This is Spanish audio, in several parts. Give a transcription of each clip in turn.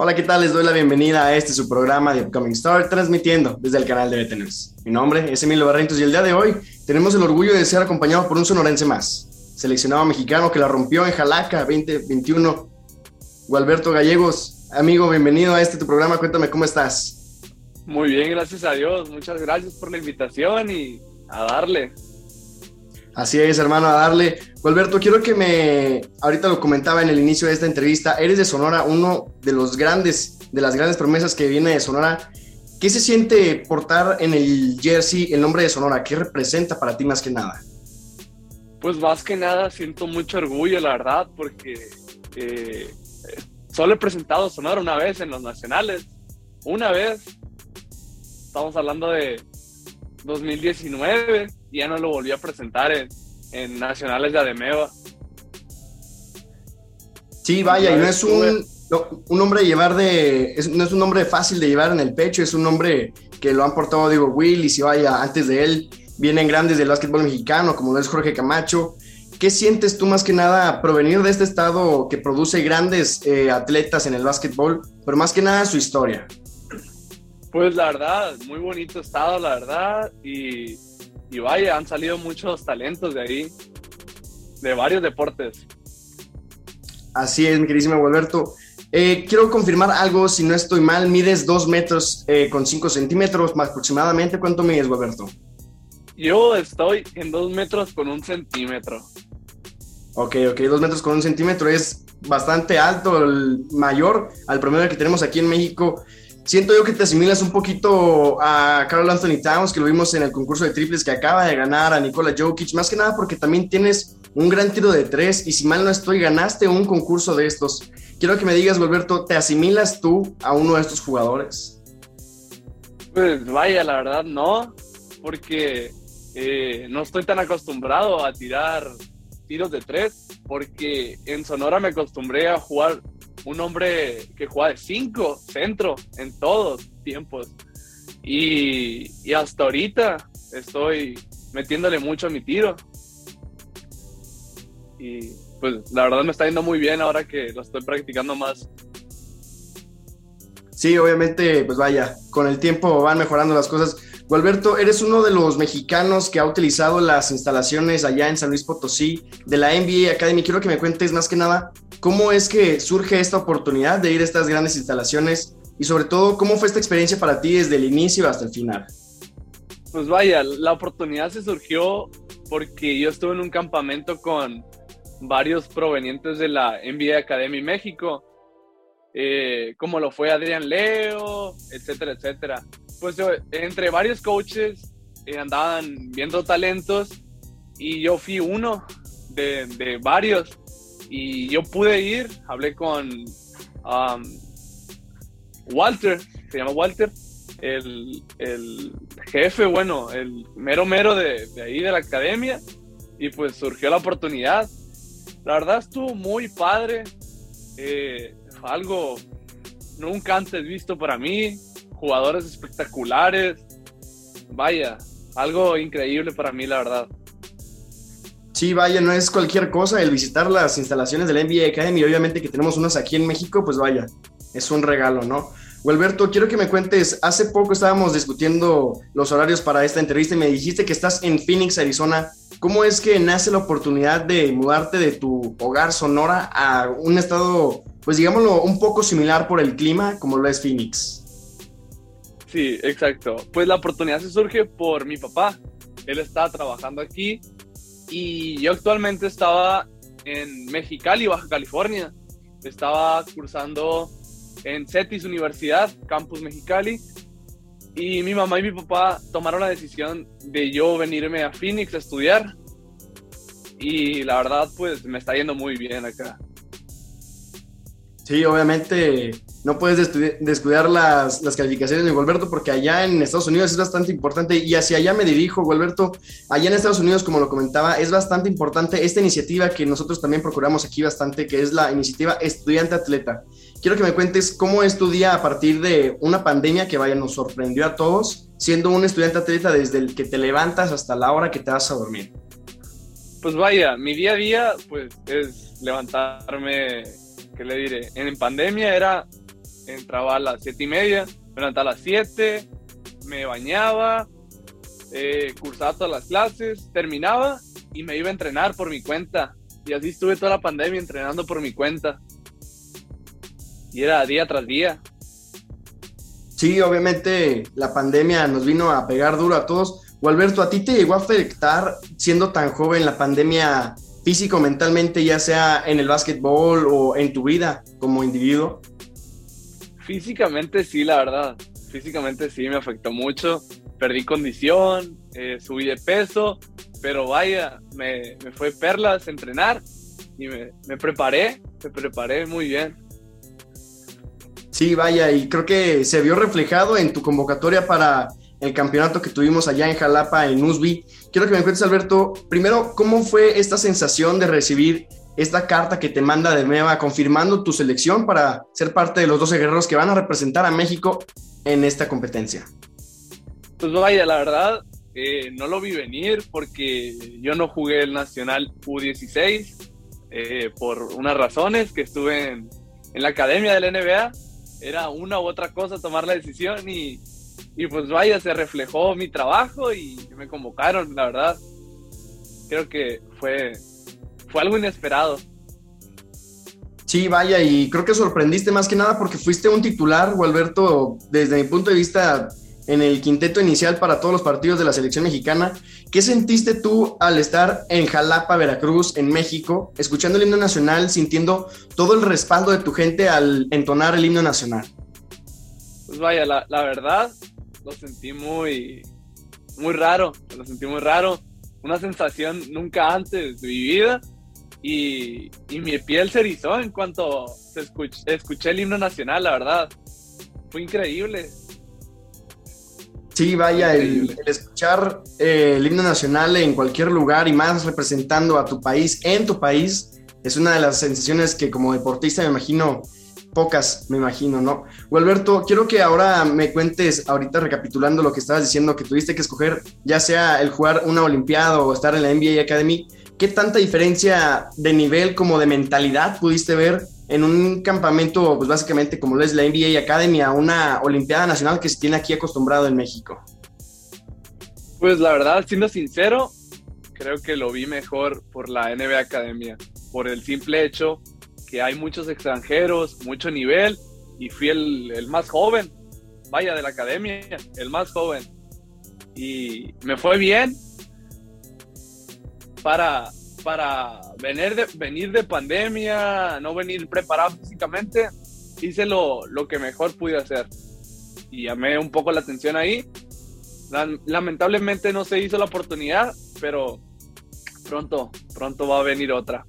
Hola, ¿qué tal? Les doy la bienvenida a este su programa de Upcoming Star, transmitiendo desde el canal de BTNews. Mi nombre es Emilio Barrentos y el día de hoy tenemos el orgullo de ser acompañado por un sonorense más, seleccionado mexicano que la rompió en Jalaca 2021, Gualberto Gallegos. Amigo, bienvenido a este tu programa, cuéntame cómo estás. Muy bien, gracias a Dios, muchas gracias por la invitación y a darle. Así es, hermano, a darle. Alberto, quiero que me, ahorita lo comentaba en el inicio de esta entrevista, eres de Sonora, uno de los grandes, de las grandes promesas que viene de Sonora. ¿Qué se siente portar en el jersey el nombre de Sonora? ¿Qué representa para ti más que nada? Pues más que nada siento mucho orgullo, la verdad, porque eh, solo he presentado Sonora una vez en los nacionales, una vez. Estamos hablando de 2019 y ya no lo volví a presentar en, en nacionales de Ademeva. Sí, vaya, y no es un, un nombre de llevar de, no es un nombre fácil de llevar en el pecho, es un nombre que lo han portado, digo, Will, y si vaya, antes de él vienen grandes del básquetbol mexicano, como lo es Jorge Camacho. ¿Qué sientes tú más que nada provenir de este estado que produce grandes eh, atletas en el básquetbol, pero más que nada su historia? Pues la verdad, muy bonito estado, la verdad, y, y vaya, han salido muchos talentos de ahí, de varios deportes. Así es, mi queridísimo Alberto. Eh, quiero confirmar algo, si no estoy mal, mides 2 metros eh, con 5 centímetros más aproximadamente. ¿Cuánto mides, Alberto? Yo estoy en 2 metros con un centímetro. Ok, ok, 2 metros con un centímetro es bastante alto, el mayor al promedio que tenemos aquí en México. Siento yo que te asimilas un poquito a Carl Anthony Towns, que lo vimos en el concurso de triples que acaba de ganar, a Nikola Jokic, más que nada porque también tienes un gran tiro de tres y si mal no estoy, ganaste un concurso de estos. Quiero que me digas, Gilberto, ¿te asimilas tú a uno de estos jugadores? Pues vaya, la verdad no, porque eh, no estoy tan acostumbrado a tirar tiros de tres, porque en Sonora me acostumbré a jugar un hombre que juega de cinco, centro, en todos tiempos. Y, y hasta ahorita estoy metiéndole mucho a mi tiro. Y pues la verdad me está yendo muy bien ahora que lo estoy practicando más. Sí, obviamente, pues vaya, con el tiempo van mejorando las cosas. Gualberto, eres uno de los mexicanos que ha utilizado las instalaciones allá en San Luis Potosí de la NBA Academy. Quiero que me cuentes más que nada cómo es que surge esta oportunidad de ir a estas grandes instalaciones y sobre todo cómo fue esta experiencia para ti desde el inicio hasta el final. Pues vaya, la oportunidad se surgió porque yo estuve en un campamento con varios provenientes de la NBA Academy México, eh, como lo fue Adrián Leo, etcétera, etcétera. Pues entre varios coaches eh, andaban viendo talentos y yo fui uno de, de, varios y yo pude ir, hablé con um, Walter, se llama Walter, el, el, jefe, bueno, el mero mero de, de ahí de la academia y pues surgió la oportunidad la verdad estuvo muy padre. Eh, algo nunca antes visto para mí. Jugadores espectaculares. Vaya, algo increíble para mí, la verdad. Sí, vaya, no es cualquier cosa el visitar las instalaciones de la NBA Academy. Obviamente que tenemos unas aquí en México, pues vaya, es un regalo, ¿no? Alberto, quiero que me cuentes, hace poco estábamos discutiendo los horarios para esta entrevista y me dijiste que estás en Phoenix, Arizona. ¿Cómo es que nace la oportunidad de mudarte de tu hogar Sonora a un estado, pues digámoslo, un poco similar por el clima como lo es Phoenix? Sí, exacto. Pues la oportunidad se surge por mi papá. Él estaba trabajando aquí y yo actualmente estaba en Mexicali, Baja California. Estaba cursando en CETIS Universidad, Campus Mexicali. Y mi mamá y mi papá tomaron la decisión de yo venirme a Phoenix a estudiar. Y la verdad, pues me está yendo muy bien acá. Sí, obviamente no puedes descuidar las, las, calificaciones de Gualberto porque allá en Estados Unidos es bastante importante y hacia allá me dirijo, Gualberto. Allá en Estados Unidos, como lo comentaba, es bastante importante esta iniciativa que nosotros también procuramos aquí bastante, que es la iniciativa Estudiante Atleta. Quiero que me cuentes cómo es tu día a partir de una pandemia que vaya, nos sorprendió a todos, siendo un estudiante atleta desde el que te levantas hasta la hora que te vas a dormir. Pues vaya, mi día a día pues es levantarme ¿qué le diré? En pandemia era entraba a las siete y media, me levantaba a las 7, me bañaba, eh, cursaba todas las clases, terminaba y me iba a entrenar por mi cuenta. Y así estuve toda la pandemia entrenando por mi cuenta. Y era día tras día. Sí, obviamente la pandemia nos vino a pegar duro a todos. O Alberto, ¿a ti te llegó a afectar siendo tan joven la pandemia físico, mentalmente, ya sea en el básquetbol o en tu vida como individuo? Físicamente sí, la verdad. Físicamente sí, me afectó mucho. Perdí condición, eh, subí de peso, pero vaya, me, me fue perlas entrenar y me, me preparé, me preparé muy bien. Sí, vaya, y creo que se vio reflejado en tu convocatoria para el campeonato que tuvimos allá en Jalapa, en USB. Quiero que me cuentes, Alberto, primero, ¿cómo fue esta sensación de recibir esta carta que te manda de nueva confirmando tu selección para ser parte de los 12 guerreros que van a representar a México en esta competencia? Pues vaya, la verdad, eh, no lo vi venir porque yo no jugué el Nacional U16 eh, por unas razones que estuve en, en la academia del NBA era una u otra cosa tomar la decisión y, y pues vaya, se reflejó mi trabajo y me convocaron, la verdad. Creo que fue, fue algo inesperado. Sí, vaya, y creo que sorprendiste más que nada porque fuiste un titular, Gualberto, desde mi punto de vista, en el quinteto inicial para todos los partidos de la selección mexicana. ¿Qué sentiste tú al estar en Jalapa, Veracruz, en México, escuchando el himno nacional, sintiendo todo el respaldo de tu gente al entonar el himno nacional? Pues vaya, la, verdad, lo sentí muy, muy raro, lo sentí muy raro. Una sensación nunca antes vivida y, y mi piel se erizó en cuanto escuché el himno nacional, la verdad. Fue increíble Sí, vaya, el, escuchar eh, el himno nacional en cualquier lugar y más representando a tu país en tu país es una de las sensaciones que como deportista me imagino, pocas me imagino, ¿no? Alberto, quiero que ahora me cuentes, ahorita recapitulando lo que estabas diciendo, que tuviste que escoger ya sea el jugar una Olimpiada o estar en la NBA Academy, ¿qué tanta diferencia de nivel como de mentalidad pudiste ver en un campamento, pues básicamente como lo es la NBA Academy, a una Olimpiada Nacional que se tiene aquí acostumbrado en México? Pues la verdad, siendo sincero, creo que lo vi mejor por la NBA Academia, por el simple hecho que hay muchos extranjeros, mucho nivel, y fui el, el más joven, vaya, de la academia, el más joven. Y me fue bien para, para venir de, venir de pandemia, no venir preparado físicamente, hice lo, lo que mejor pude hacer. Y llamé un poco la atención ahí. Lamentablemente no se hizo la oportunidad, pero pronto, pronto va a venir otra.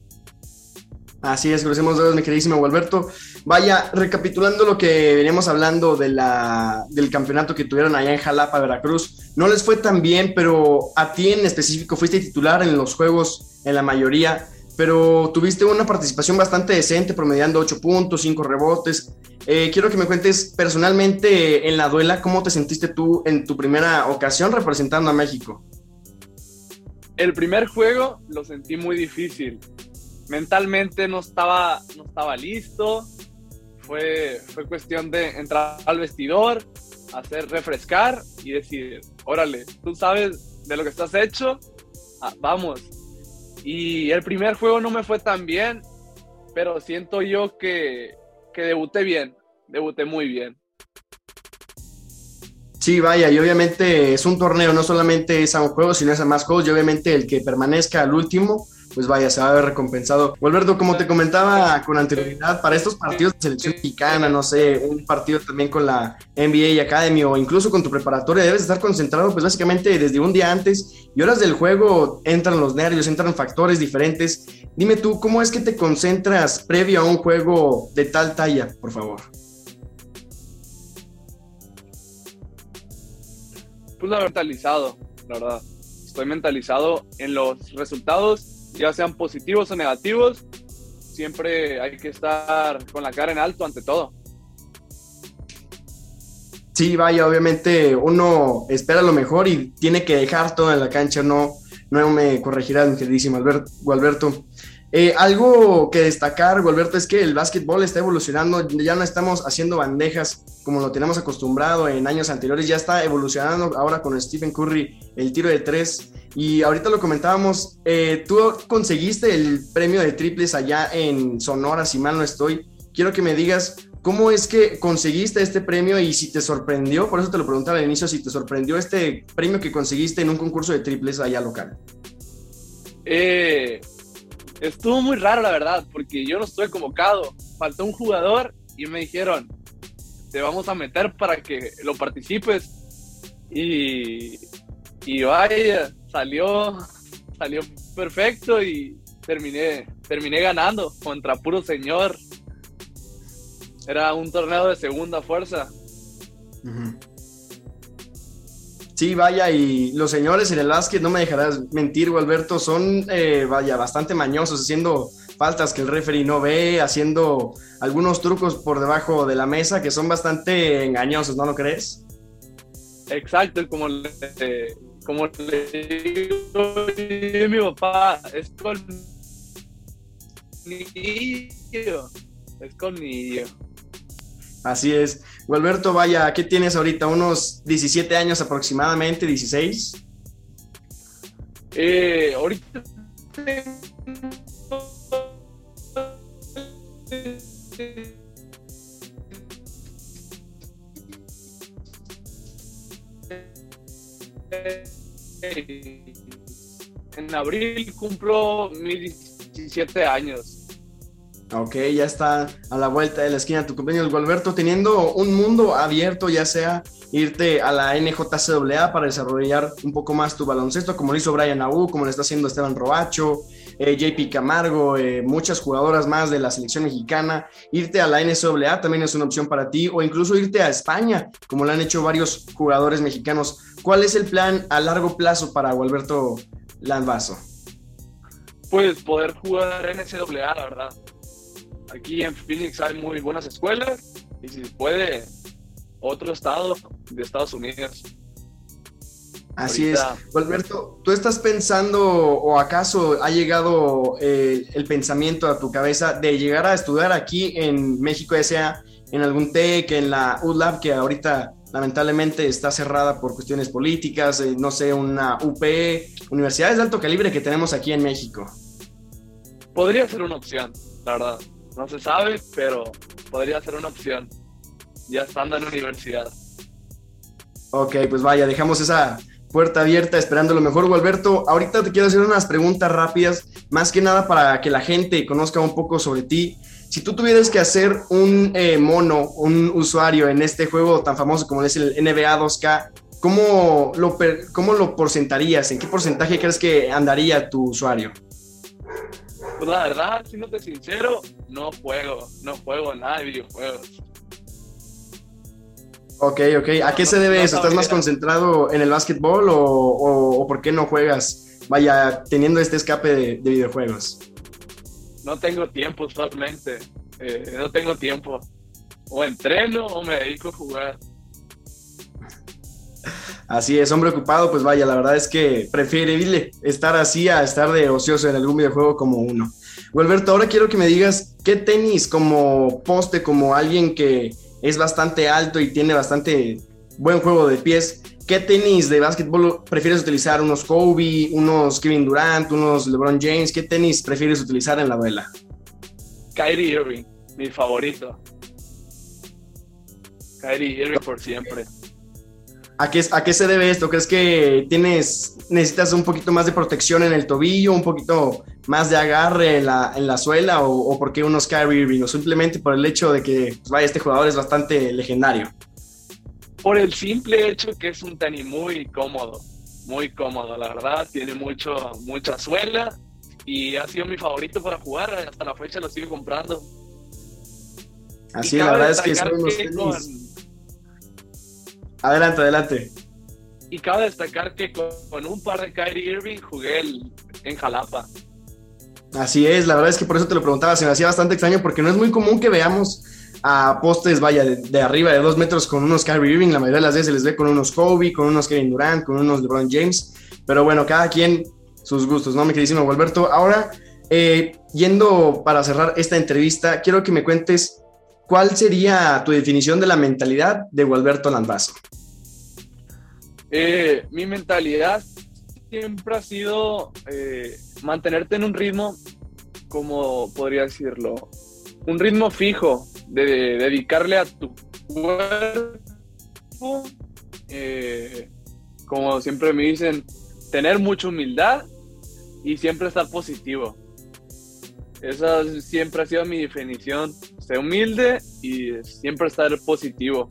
Así es, crucemos dedos, mi queridísimo Alberto. Vaya, recapitulando lo que veníamos hablando de la, del campeonato que tuvieron allá en Jalapa, Veracruz, no les fue tan bien, pero a ti en específico fuiste titular en los juegos en la mayoría, pero tuviste una participación bastante decente, promediando 8 puntos, 5 rebotes. Eh, quiero que me cuentes personalmente en la duela, ¿cómo te sentiste tú en tu primera ocasión representando a México? El primer juego lo sentí muy difícil mentalmente no estaba, no estaba listo. Fue, fue cuestión de entrar al vestidor, hacer refrescar y decir, órale, tú sabes de lo que estás hecho, ah, vamos. Y el primer juego no me fue tan bien, pero siento yo que, que debuté bien, debuté muy bien. Sí, vaya, y obviamente es un torneo, no solamente es a un juego, sino es a más juegos, y obviamente el que permanezca al último, pues vaya, se va a ver recompensado. Alberto, como te comentaba con anterioridad, para estos partidos de selección mexicana, no sé, un partido también con la NBA Academy o incluso con tu preparatoria, debes estar concentrado, pues básicamente desde un día antes y horas del juego entran los nervios, entran factores diferentes. Dime tú, ¿cómo es que te concentras previo a un juego de tal talla, por favor? Pues la mentalizado, la verdad. Estoy mentalizado en los resultados ya sean positivos o negativos, siempre hay que estar con la cara en alto ante todo. Sí, vaya, obviamente uno espera lo mejor y tiene que dejar todo en la cancha, no, no me corregirás, mi queridísimo Alberto. Eh, algo que destacar, Gualberto, es que el básquetbol está evolucionando, ya no estamos haciendo bandejas como lo tenemos acostumbrado en años anteriores, ya está evolucionando ahora con Stephen Curry el tiro de tres. Y ahorita lo comentábamos, eh, tú conseguiste el premio de triples allá en Sonora, si mal no estoy. Quiero que me digas cómo es que conseguiste este premio y si te sorprendió, por eso te lo preguntaba al inicio, si te sorprendió este premio que conseguiste en un concurso de triples allá local. Eh, estuvo muy raro, la verdad, porque yo no estuve convocado. Faltó un jugador y me dijeron, te vamos a meter para que lo participes. Y, y vaya, salió, salió perfecto y terminé, terminé ganando contra puro señor. Era un torneo de segunda fuerza. Sí, vaya, y los señores en el básquet, no me dejarás mentir, Alberto, son, eh, vaya, bastante mañosos, haciendo faltas que el referee no ve, haciendo algunos trucos por debajo de la mesa que son bastante engañosos, ¿no lo crees? Exacto, como le, como le digo mi papá, es colmillo, es colmillo. Así es. Gualberto, vaya, ¿qué tienes ahorita? ¿Unos 17 años aproximadamente? ¿16? Eh, ahorita en abril cumplo mis 17 años. Ok, ya está a la vuelta de la esquina tu compañero Gualberto, teniendo un mundo abierto, ya sea irte a la NJCAA para desarrollar un poco más tu baloncesto, como lo hizo Brian Abu, como lo está haciendo Esteban Robacho, eh, JP Camargo, eh, muchas jugadoras más de la selección mexicana. Irte a la NCAA también es una opción para ti, o incluso irte a España, como lo han hecho varios jugadores mexicanos. ¿Cuál es el plan a largo plazo para Gualberto Landvaso? Pues poder jugar NCAA, la verdad aquí en Phoenix hay muy buenas escuelas y si puede, otro estado de Estados Unidos. Así es. Alberto, ¿tú estás pensando o acaso ha llegado eh, el pensamiento a tu cabeza de llegar a estudiar aquí en México, ya sea en algún TEC, en la ULAB, que ahorita lamentablemente está cerrada por cuestiones políticas, eh, no sé, una UP, universidades de alto calibre que tenemos aquí en México? Podría ser una opción, la verdad. No se sabe, pero podría ser una opción. Ya estando en la universidad. Ok, pues vaya, dejamos esa puerta abierta esperando lo mejor. Alberto, ahorita te quiero hacer unas preguntas rápidas, más que nada para que la gente conozca un poco sobre ti. Si tú tuvieras que hacer un eh, mono, un usuario en este juego tan famoso como es el NBA 2K, ¿cómo lo, ¿cómo lo porcentarías? ¿En qué porcentaje crees que andaría tu usuario? Pues la verdad, siéndote sincero, no juego, no juego nada de videojuegos. Ok, ok. ¿A qué se debe eso? ¿Estás más concentrado en el básquetbol o, por qué no juegas? Vaya, teniendo este escape de, videojuegos. No tengo tiempo usualmente. Eh, no tengo tiempo. O entreno o me dedico a jugar. Así es, hombre ocupado, pues vaya, la verdad es que preferible estar así a estar de ocioso en algún videojuego como uno. Alberto, ahora quiero que me digas qué tenis como poste, como alguien que es bastante alto y tiene bastante buen juego de pies, ¿qué tenis de básquetbol prefieres utilizar? ¿Unos Kobe, unos Kevin Durant, unos LeBron James? ¿Qué tenis prefieres utilizar en la duela? Kyrie Irving, mi favorito. Kyrie Irving por siempre. ¿A qué, ¿A qué se debe esto? ¿Crees que tienes, necesitas un poquito más de protección en el tobillo, un poquito más de agarre en la, en la suela o, por qué unos Kyrie Irving? O simplemente por el hecho de que, pues, vaya, este jugador es bastante legendario. Por el simple hecho que es un tenis muy cómodo, muy cómodo, la verdad. Tiene mucho, mucha suela y ha sido mi favorito para jugar. Hasta la fecha lo sigo comprando. Así, la verdad es que son unos tenis... Adelante, adelante. Y cabe destacar que con, un par de Kyrie Irving jugué en Jalapa. Así es, la verdad es que por eso te lo preguntaba, se me hacía bastante extraño porque no es muy común que veamos a postes, vaya, de, arriba de dos metros con unos Kyrie Irving, la mayoría de las veces se les ve con unos Kobe, con unos Kevin Durant, con unos LeBron James, pero bueno, cada quien sus gustos, ¿no? Mi queridísimo Alberto. Ahora, eh, yendo para cerrar esta entrevista, quiero que me cuentes cuál sería tu definición de la mentalidad de Gualberto Landvaso. Eh, mi mentalidad siempre ha sido eh, mantenerte en un ritmo, como podría decirlo, un ritmo fijo, de, dedicarle a tu cuerpo, eh, como siempre me dicen, tener mucha humildad y siempre estar positivo. Esa siempre ha sido mi definición, ser humilde y siempre estar positivo.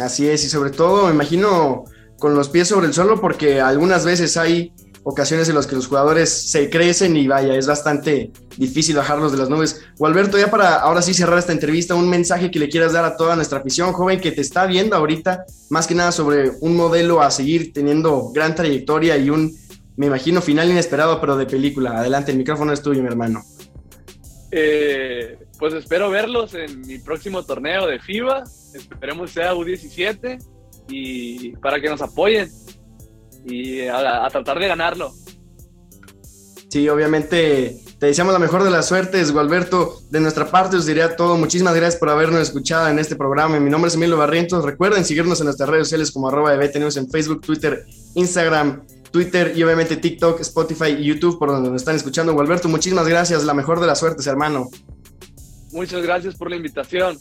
Así es, y sobre todo me imagino con los pies sobre el suelo porque algunas veces hay ocasiones en las que los jugadores se crecen y vaya, es bastante difícil bajarlos de las nubes. O Alberto, ya para ahora sí cerrar esta entrevista, un mensaje que le quieras dar a toda nuestra afición joven que te está viendo ahorita, más que nada sobre un modelo a seguir teniendo gran trayectoria y un, me imagino, final inesperado, pero de película. Adelante, el micrófono es tuyo, mi hermano. Eh, pues espero verlos en mi próximo torneo de FIBA, esperemos sea U17 y para que nos apoyen y a, tratar de ganarlo. Sí, obviamente te deseamos la mejor de las suertes, Gualberto. De nuestra parte os diría todo. Muchísimas gracias por habernos escuchado en este programa. Mi nombre es Emilio Barrientos. Recuerden seguirnos en nuestras redes sociales como arroba de Tenemos en Facebook, Twitter, Instagram, Twitter y obviamente TikTok, Spotify y YouTube por donde nos están escuchando. Gualberto, muchísimas gracias. La mejor de las suertes, hermano. Muchas gracias por la invitación.